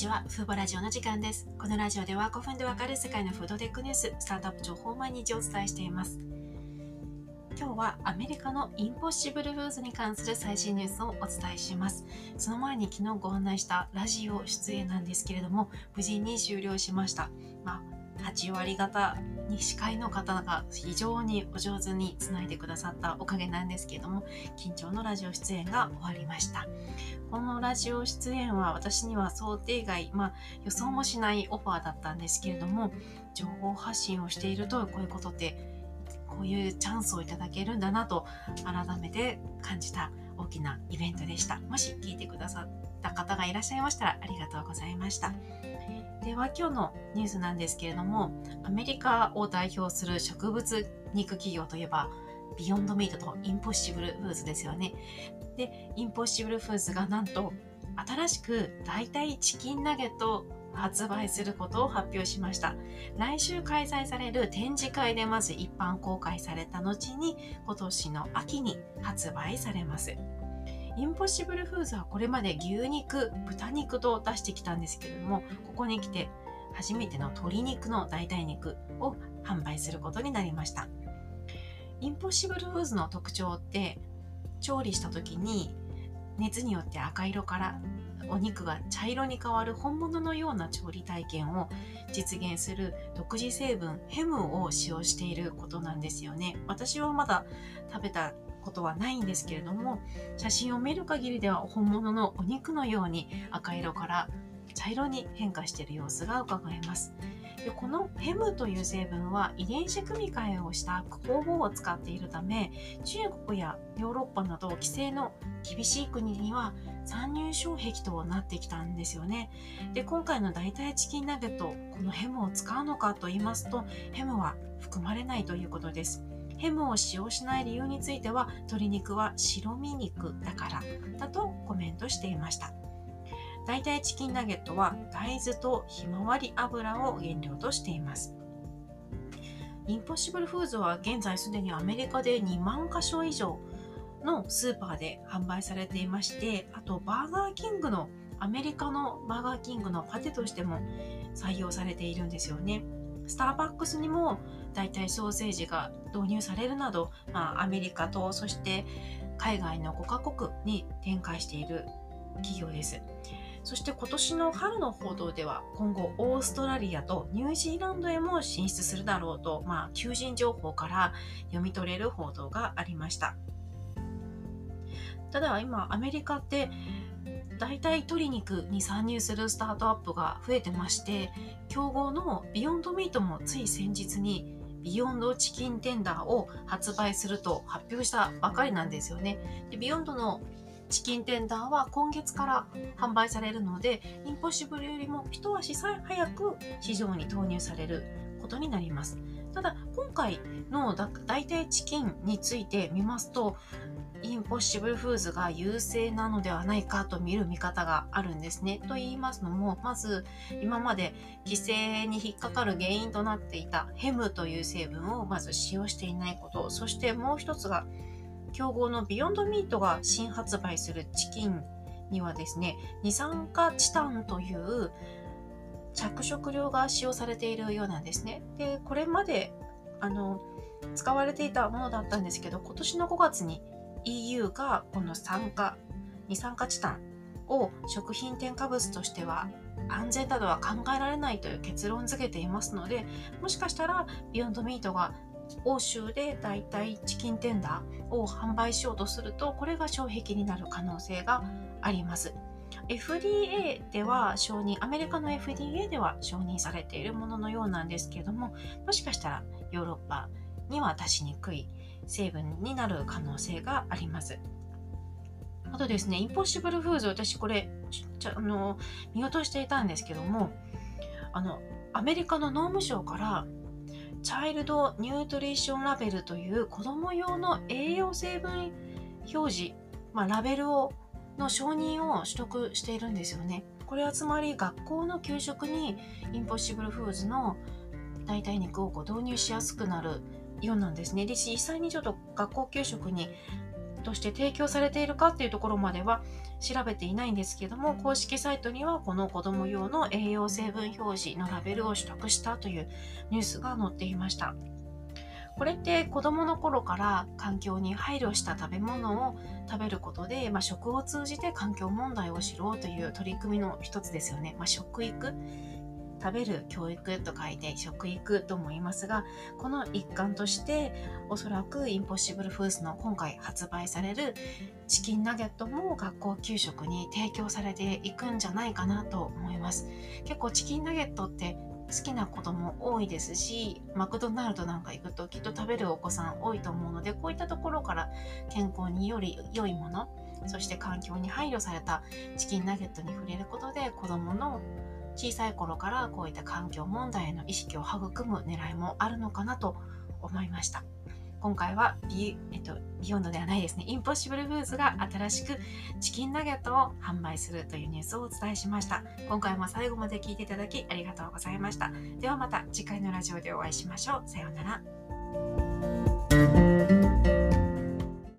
ちは。フーボラジオの時間です。このラジオでは5分でわかる世界のフードテックニュース、スタートアップ情報を毎日お伝えしています。今日はアメリカのインポッシブルフーズに関する最新ニュースをお伝えします。その前に昨日ご案内したラジオ出演なんですけれども、無事に終了しました。まあ8割方に司会の方が非常にお上手につないでくださったおかげなんですけれども緊張のラジオ出演が終わりましたこのラジオ出演は私には想定外、まあ、予想もしないオファーだったんですけれども情報発信をしているとこういうことってこういうチャンスをいただけるんだなと改めて感じた大きなイベントでした。もし聞いてくださった方がいらっしゃいましたらありがとうございました。では今日のニュースなんですけれどもアメリカを代表する植物肉企業といえばビヨンドミートとインポッシブルフーズですよねでインポッシブルフーズがなんと新しく代替チキンナゲットを発売することを発表しました来週開催される展示会でまず一般公開された後に今年の秋に発売されますインポッシブルフーズはこれまで牛肉、豚肉と出してきたんですけれども、ここに来て初めての鶏肉の代替肉を販売することになりました。インポッシブルフーズの特徴って調理した時に熱によって赤色からお肉が茶色に変わる本物のような調理体験を実現する独自成分ヘムを使用していることなんですよね。私はまだ食べたことはないんですけれども写真を見る限りでは本物のお肉のように赤色から茶色に変化している様子が伺えますでこのヘムという成分は遺伝子組み換えをした酵母を使っているため中国やヨーロッパなど規制の厳しい国には参入障壁となってきたんですよね。で今回の代替チキンナゲットこのヘムを使うのかと言いますとヘムは含まれないということです。ヘムを使用しない理由については鶏肉は白身肉だからだとコメントしていました。大体チキンナゲットは大豆とひまわり油を原料としていますインポッシブルフーズは現在すでにアメリカで2万箇所以上のスーパーで販売されていましてあとバーガーキングのアメリカのバーガーキングのパテとしても採用されているんですよねスターバックスにも代替ソーセージが導入されるなど、まあ、アメリカとそして海外の5カ国に展開している企業です。そして今年の春の報道では今後オーストラリアとニュージーランドへも進出するだろうと、まあ、求人情報から読み取れる報道がありました。ただ今アメリカって代替鶏肉に参入するスタートアップが増えてまして競合のビヨンドミートもつい先日にビヨンドチキンテンダーを発売すると発表したばかりなんですよね。でビヨンドのチキンテンダーは今月から販売されるので、インポッシブルよりも一足早く市場に投入されることになります。ただ、今回の代替チキンについて見ますと、インポッシブルフーズが優勢なのではないかと見る見方があるんですね。と言いますのも、まず今まで規制に引っかかる原因となっていたヘムという成分をまず使用していないこと、そしてもう一つが競合のビヨンドミートが新発売するチキンにはですね、二酸化チタンという着色料が使用されているようなんですね。で、これまであの使われていたものだったんですけど、今年の5月に EU がこの酸化、二酸化チタンを食品添加物としては安全などは考えられないという結論付けていますので、もしかしたらビヨンドミートが欧州でだいたいチキンテンダーを販売しようとすると、これが障壁になる可能性があります。FDA では承認、アメリカの FDA では承認されているもののようなんですけども、もしかしたらヨーロッパには出しにくい成分になる可能性があります。あとですね、インポッシブルフーズ、私これ、あの、見落としていたんですけども、あの、アメリカの農務省から、チャイルドニュートリションラベルという子供用の栄養成分表示、まあ、ラベルをの承認を取得しているんですよね。これはつまり学校の給食にインポッシブルフーズの代替肉をこう導入しやすくなるようなんですね。で、実際にちょっと学校給食にとして提供されているかっていうところまでは調べていないんですけども公式サイトにはこの子供用の栄養成分表示のラベルを取得したというニュースが載っていました。これって子供の頃から環境に配慮した食べ物を食べることで、まあ、食を通じて環境問題を知ろうという取り組みの一つですよね、まあ、食育食べる教育と書いて食育とも言いますがこの一環としておそらくインポッシブルフーズの今回発売されるチキンナゲットも学校給食に提供されていくんじゃないかなと思います。結構チキンナゲットって好きな子供多いですしマクドナルドなんか行くときっと食べるお子さん多いと思うのでこういったところから健康により良いものそして環境に配慮されたチキンナゲットに触れることで子供の小さい頃からこういった環境問題への意識を育む狙いもあるのかなと思いました。今回はビ,、えっと、ビヨンドではないですね、インポッシブルフーズが新しくチキンナゲットを販売するというニュースをお伝えしました。今回も最後まで聞いていただきありがとうございました。ではまた次回のラジオでお会いしましょう。さようなら。